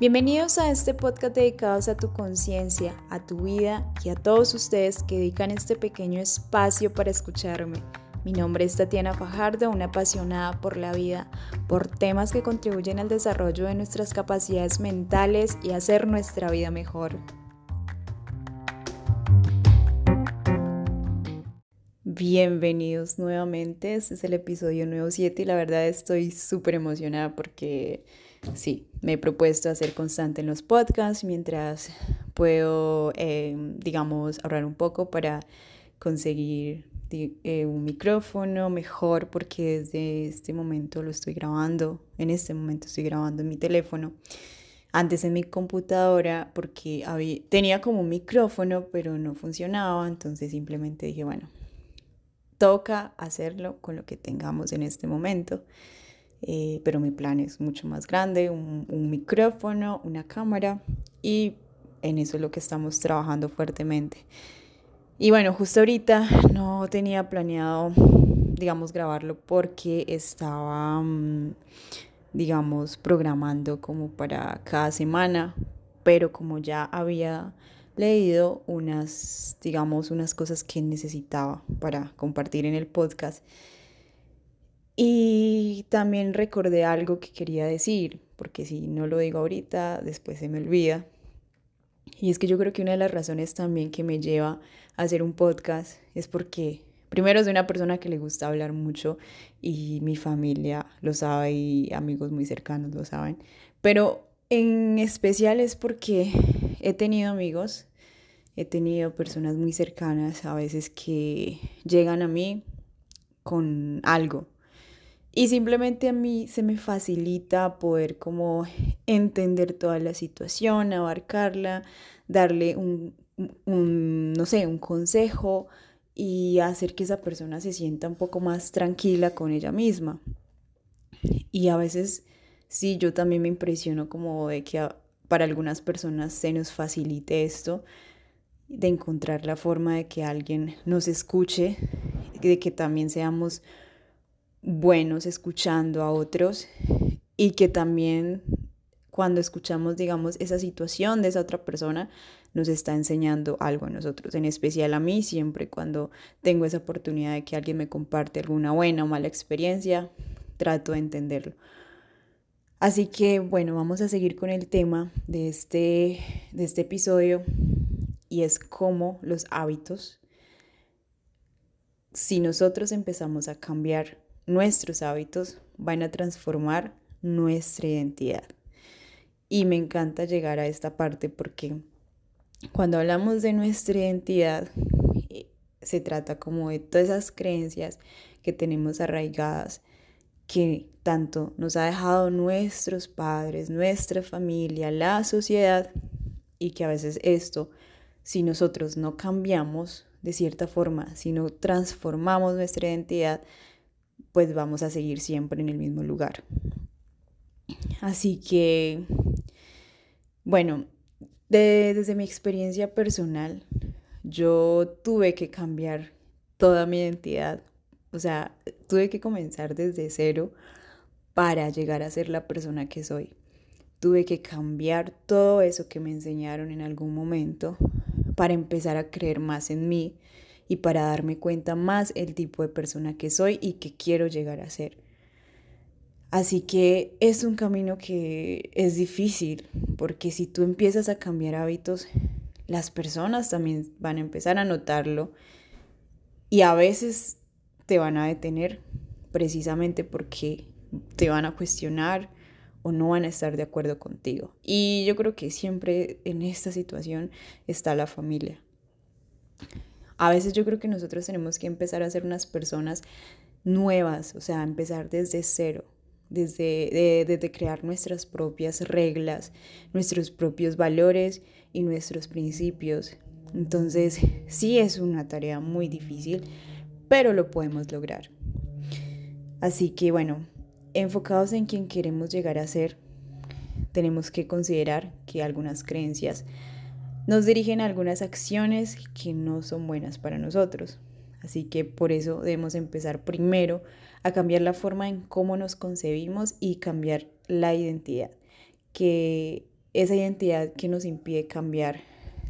Bienvenidos a este podcast dedicado a tu conciencia, a tu vida y a todos ustedes que dedican este pequeño espacio para escucharme. Mi nombre es Tatiana Fajardo, una apasionada por la vida, por temas que contribuyen al desarrollo de nuestras capacidades mentales y hacer nuestra vida mejor. Bienvenidos nuevamente, este es el episodio nuevo 7 y la verdad estoy súper emocionada porque sí, me he propuesto hacer constante en los podcasts mientras puedo, eh, digamos, ahorrar un poco para conseguir eh, un micrófono mejor porque desde este momento lo estoy grabando, en este momento estoy grabando en mi teléfono. Antes en mi computadora porque había, tenía como un micrófono pero no funcionaba, entonces simplemente dije, bueno, toca hacerlo con lo que tengamos en este momento. Eh, pero mi plan es mucho más grande, un, un micrófono, una cámara y en eso es lo que estamos trabajando fuertemente. Y bueno, justo ahorita no tenía planeado, digamos, grabarlo porque estaba, mm, digamos, programando como para cada semana, pero como ya había leído unas, digamos, unas cosas que necesitaba para compartir en el podcast. Y también recordé algo que quería decir, porque si no lo digo ahorita, después se me olvida. Y es que yo creo que una de las razones también que me lleva a hacer un podcast es porque primero soy una persona que le gusta hablar mucho y mi familia lo sabe y amigos muy cercanos lo saben. Pero en especial es porque he tenido amigos, he tenido personas muy cercanas a veces que llegan a mí con algo y simplemente a mí se me facilita poder como entender toda la situación, abarcarla, darle un, no sé, un consejo y hacer que esa persona se sienta un poco más tranquila con ella misma. Y a veces sí, yo también me impresiono como de que para algunas personas se nos facilite esto, de encontrar la forma de que alguien nos escuche, de que también seamos buenos escuchando a otros y que también cuando escuchamos, digamos, esa situación de esa otra persona, nos está enseñando algo a nosotros, en especial a mí, siempre cuando tengo esa oportunidad de que alguien me comparte alguna buena o mala experiencia, trato de entenderlo. Así que bueno, vamos a seguir con el tema de este, de este episodio y es cómo los hábitos, si nosotros empezamos a cambiar nuestros hábitos van a transformar nuestra identidad. Y me encanta llegar a esta parte porque cuando hablamos de nuestra identidad, eh, se trata como de todas esas creencias que tenemos arraigadas, que tanto nos ha dejado nuestros padres, nuestra familia, la sociedad, y que a veces esto, si nosotros no cambiamos de cierta forma, si no transformamos nuestra identidad, pues vamos a seguir siempre en el mismo lugar. Así que, bueno, desde mi experiencia personal, yo tuve que cambiar toda mi identidad. O sea, tuve que comenzar desde cero para llegar a ser la persona que soy. Tuve que cambiar todo eso que me enseñaron en algún momento para empezar a creer más en mí, y para darme cuenta más el tipo de persona que soy y que quiero llegar a ser. Así que es un camino que es difícil, porque si tú empiezas a cambiar hábitos, las personas también van a empezar a notarlo y a veces te van a detener precisamente porque te van a cuestionar o no van a estar de acuerdo contigo. Y yo creo que siempre en esta situación está la familia. A veces yo creo que nosotros tenemos que empezar a ser unas personas nuevas, o sea, empezar desde cero, desde, desde crear nuestras propias reglas, nuestros propios valores y nuestros principios. Entonces, sí es una tarea muy difícil, pero lo podemos lograr. Así que bueno, enfocados en quien queremos llegar a ser, tenemos que considerar que algunas creencias nos dirigen a algunas acciones que no son buenas para nosotros. Así que por eso debemos empezar primero a cambiar la forma en cómo nos concebimos y cambiar la identidad, que esa identidad que nos impide cambiar.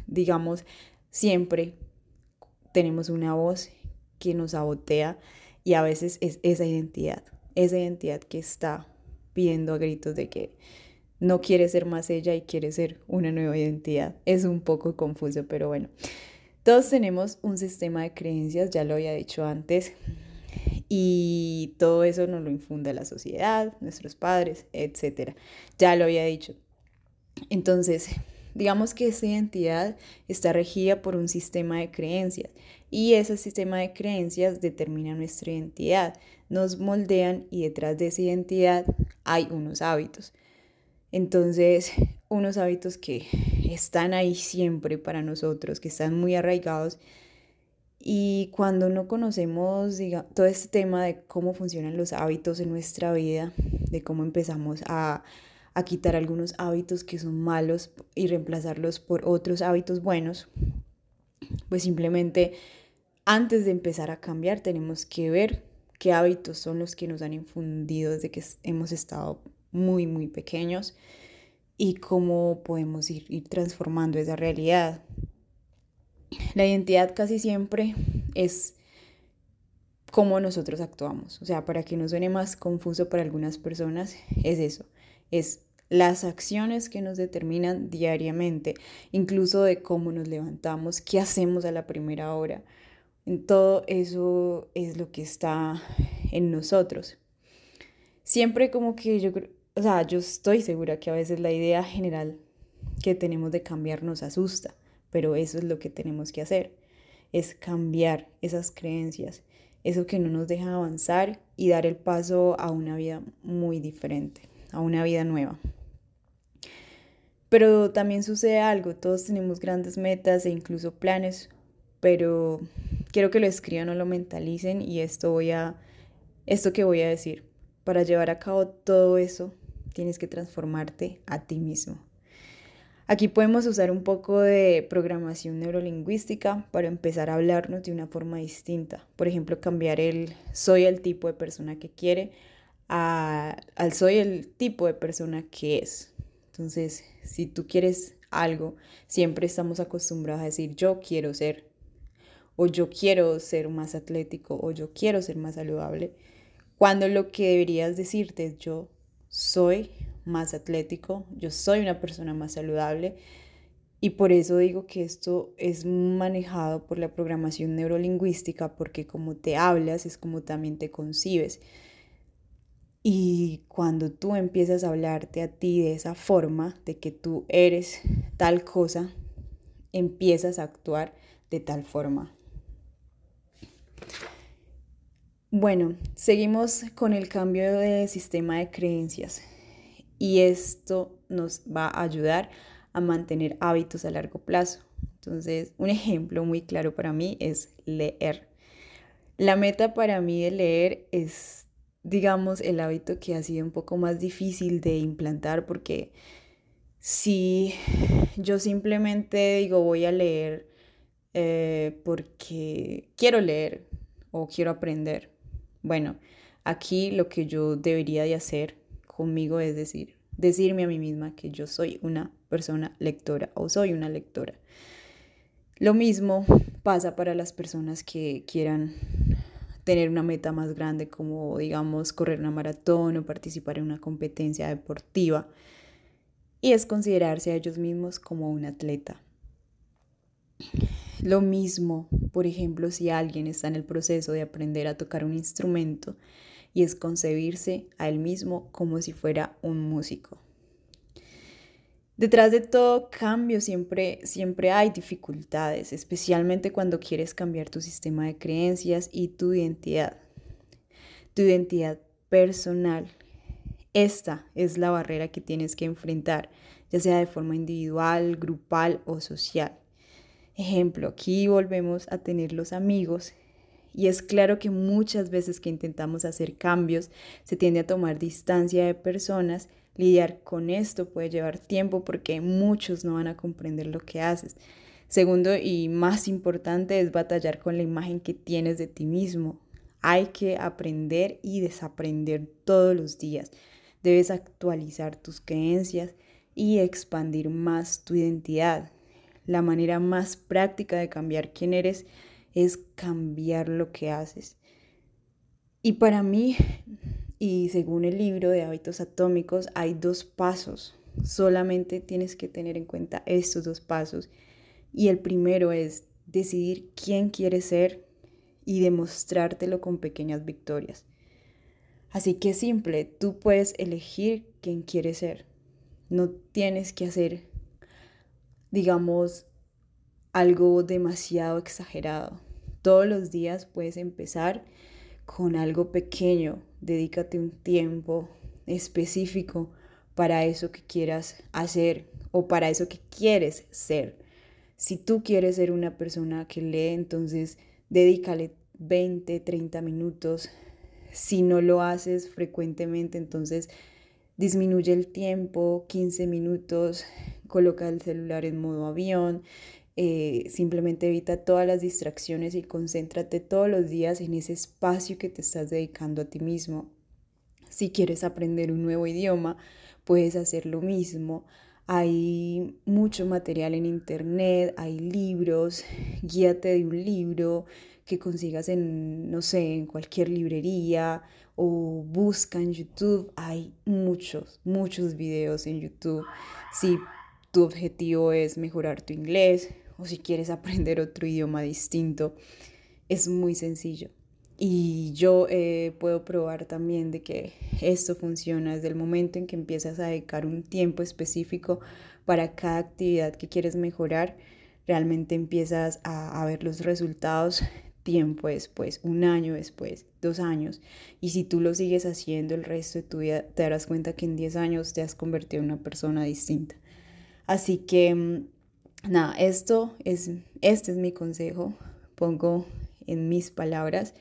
Digamos, siempre tenemos una voz que nos sabotea y a veces es esa identidad, esa identidad que está pidiendo a gritos de que no quiere ser más ella y quiere ser una nueva identidad. Es un poco confuso, pero bueno. Todos tenemos un sistema de creencias, ya lo había dicho antes, y todo eso nos lo infunda la sociedad, nuestros padres, etc. Ya lo había dicho. Entonces, digamos que esa identidad está regida por un sistema de creencias y ese sistema de creencias determina nuestra identidad, nos moldean y detrás de esa identidad hay unos hábitos. Entonces, unos hábitos que están ahí siempre para nosotros, que están muy arraigados. Y cuando no conocemos todo este tema de cómo funcionan los hábitos en nuestra vida, de cómo empezamos a, a quitar algunos hábitos que son malos y reemplazarlos por otros hábitos buenos, pues simplemente antes de empezar a cambiar tenemos que ver qué hábitos son los que nos han infundido desde que hemos estado muy, muy pequeños y cómo podemos ir, ir transformando esa realidad. La identidad casi siempre es cómo nosotros actuamos. O sea, para que no suene más confuso para algunas personas, es eso, es las acciones que nos determinan diariamente, incluso de cómo nos levantamos, qué hacemos a la primera hora. En todo eso es lo que está en nosotros. Siempre como que yo, o sea, yo estoy segura que a veces la idea general que tenemos de cambiar nos asusta, pero eso es lo que tenemos que hacer, es cambiar esas creencias, eso que no nos deja avanzar y dar el paso a una vida muy diferente, a una vida nueva. Pero también sucede algo, todos tenemos grandes metas e incluso planes, pero quiero que lo escriban o lo mentalicen y esto voy a esto que voy a decir. Para llevar a cabo todo eso, tienes que transformarte a ti mismo. Aquí podemos usar un poco de programación neurolingüística para empezar a hablarnos de una forma distinta. Por ejemplo, cambiar el soy el tipo de persona que quiere al soy el tipo de persona que es. Entonces, si tú quieres algo, siempre estamos acostumbrados a decir yo quiero ser o yo quiero ser más atlético o yo quiero ser más saludable, cuando lo que deberías decirte es yo soy más atlético, yo soy una persona más saludable y por eso digo que esto es manejado por la programación neurolingüística porque como te hablas es como también te concibes. Y cuando tú empiezas a hablarte a ti de esa forma, de que tú eres tal cosa, empiezas a actuar de tal forma. Bueno, seguimos con el cambio de sistema de creencias y esto nos va a ayudar a mantener hábitos a largo plazo. Entonces, un ejemplo muy claro para mí es leer. La meta para mí de leer es, digamos, el hábito que ha sido un poco más difícil de implantar porque si yo simplemente digo voy a leer eh, porque quiero leer o quiero aprender, bueno, aquí lo que yo debería de hacer conmigo es decir, decirme a mí misma que yo soy una persona lectora o soy una lectora. Lo mismo pasa para las personas que quieran tener una meta más grande como digamos correr una maratón o participar en una competencia deportiva y es considerarse a ellos mismos como un atleta. Lo mismo, por ejemplo, si alguien está en el proceso de aprender a tocar un instrumento y es concebirse a él mismo como si fuera un músico. Detrás de todo cambio siempre, siempre hay dificultades, especialmente cuando quieres cambiar tu sistema de creencias y tu identidad. Tu identidad personal. Esta es la barrera que tienes que enfrentar, ya sea de forma individual, grupal o social. Ejemplo, aquí volvemos a tener los amigos y es claro que muchas veces que intentamos hacer cambios se tiende a tomar distancia de personas. Lidiar con esto puede llevar tiempo porque muchos no van a comprender lo que haces. Segundo y más importante es batallar con la imagen que tienes de ti mismo. Hay que aprender y desaprender todos los días. Debes actualizar tus creencias y expandir más tu identidad. La manera más práctica de cambiar quién eres es cambiar lo que haces. Y para mí, y según el libro de hábitos atómicos, hay dos pasos. Solamente tienes que tener en cuenta estos dos pasos. Y el primero es decidir quién quieres ser y demostrártelo con pequeñas victorias. Así que simple, tú puedes elegir quién quieres ser. No tienes que hacer, digamos, algo demasiado exagerado. Todos los días puedes empezar con algo pequeño. Dedícate un tiempo específico para eso que quieras hacer o para eso que quieres ser. Si tú quieres ser una persona que lee, entonces dedícale 20, 30 minutos. Si no lo haces frecuentemente, entonces disminuye el tiempo, 15 minutos, coloca el celular en modo avión, eh, simplemente evita todas las distracciones y concéntrate todos los días en ese espacio que te estás dedicando a ti mismo. Si quieres aprender un nuevo idioma, puedes hacer lo mismo. Hay mucho material en internet, hay libros, guíate de un libro que consigas en, no sé, en cualquier librería o busca en YouTube. Hay muchos, muchos videos en YouTube. Si tu objetivo es mejorar tu inglés o si quieres aprender otro idioma distinto, es muy sencillo. Y yo eh, puedo probar también de que esto funciona desde el momento en que empiezas a dedicar un tiempo específico para cada actividad que quieres mejorar, realmente empiezas a, a ver los resultados tiempo después, un año después, dos años. Y si tú lo sigues haciendo el resto de tu vida, te darás cuenta que en 10 años te has convertido en una persona distinta. Así que, mm, nada, esto es, este es mi consejo. Pongo en mis palabras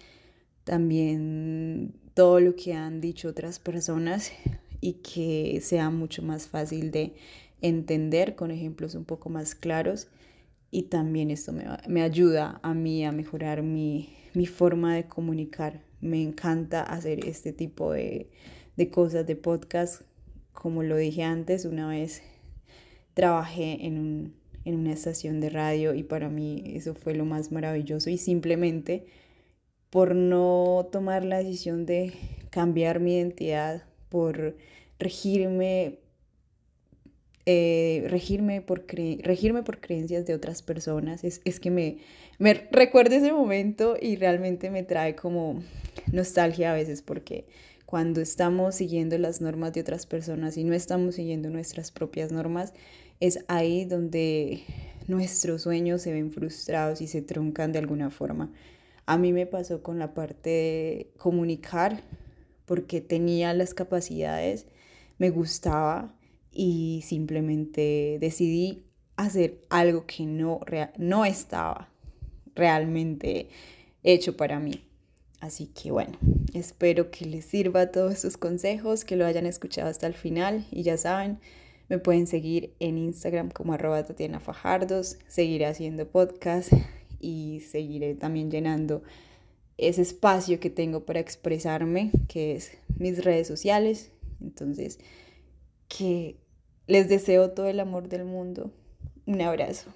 también todo lo que han dicho otras personas y que sea mucho más fácil de entender con ejemplos un poco más claros y también esto me, ayuda a mí a mejorar mi, forma de comunicar. Me encanta hacer este tipo de, cosas de podcast. Como lo dije antes, una vez trabajé en, en una estación de radio y para mí eso fue lo más maravilloso y simplemente por no tomar la decisión de cambiar mi identidad, por regirme, eh, regirme, por regirme por creencias de otras personas. Es, que me, me recuerdo ese momento y realmente me trae como nostalgia a veces porque cuando estamos siguiendo las normas de otras personas y no estamos siguiendo nuestras propias normas, es ahí donde nuestros sueños se ven frustrados y se truncan de alguna forma. A mí me pasó con la parte de comunicar porque tenía las capacidades, me gustaba y simplemente decidí hacer algo que no, no estaba realmente hecho para mí. Así que bueno, espero que les sirva todos estos consejos, que lo hayan escuchado hasta el final y ya saben, me pueden seguir en Instagram como arroba Tatiana Fajardos, seguiré haciendo podcast y seguiré también llenando ese espacio que tengo para expresarme, que es mis redes sociales. Entonces, que les deseo todo el amor del mundo. Un abrazo.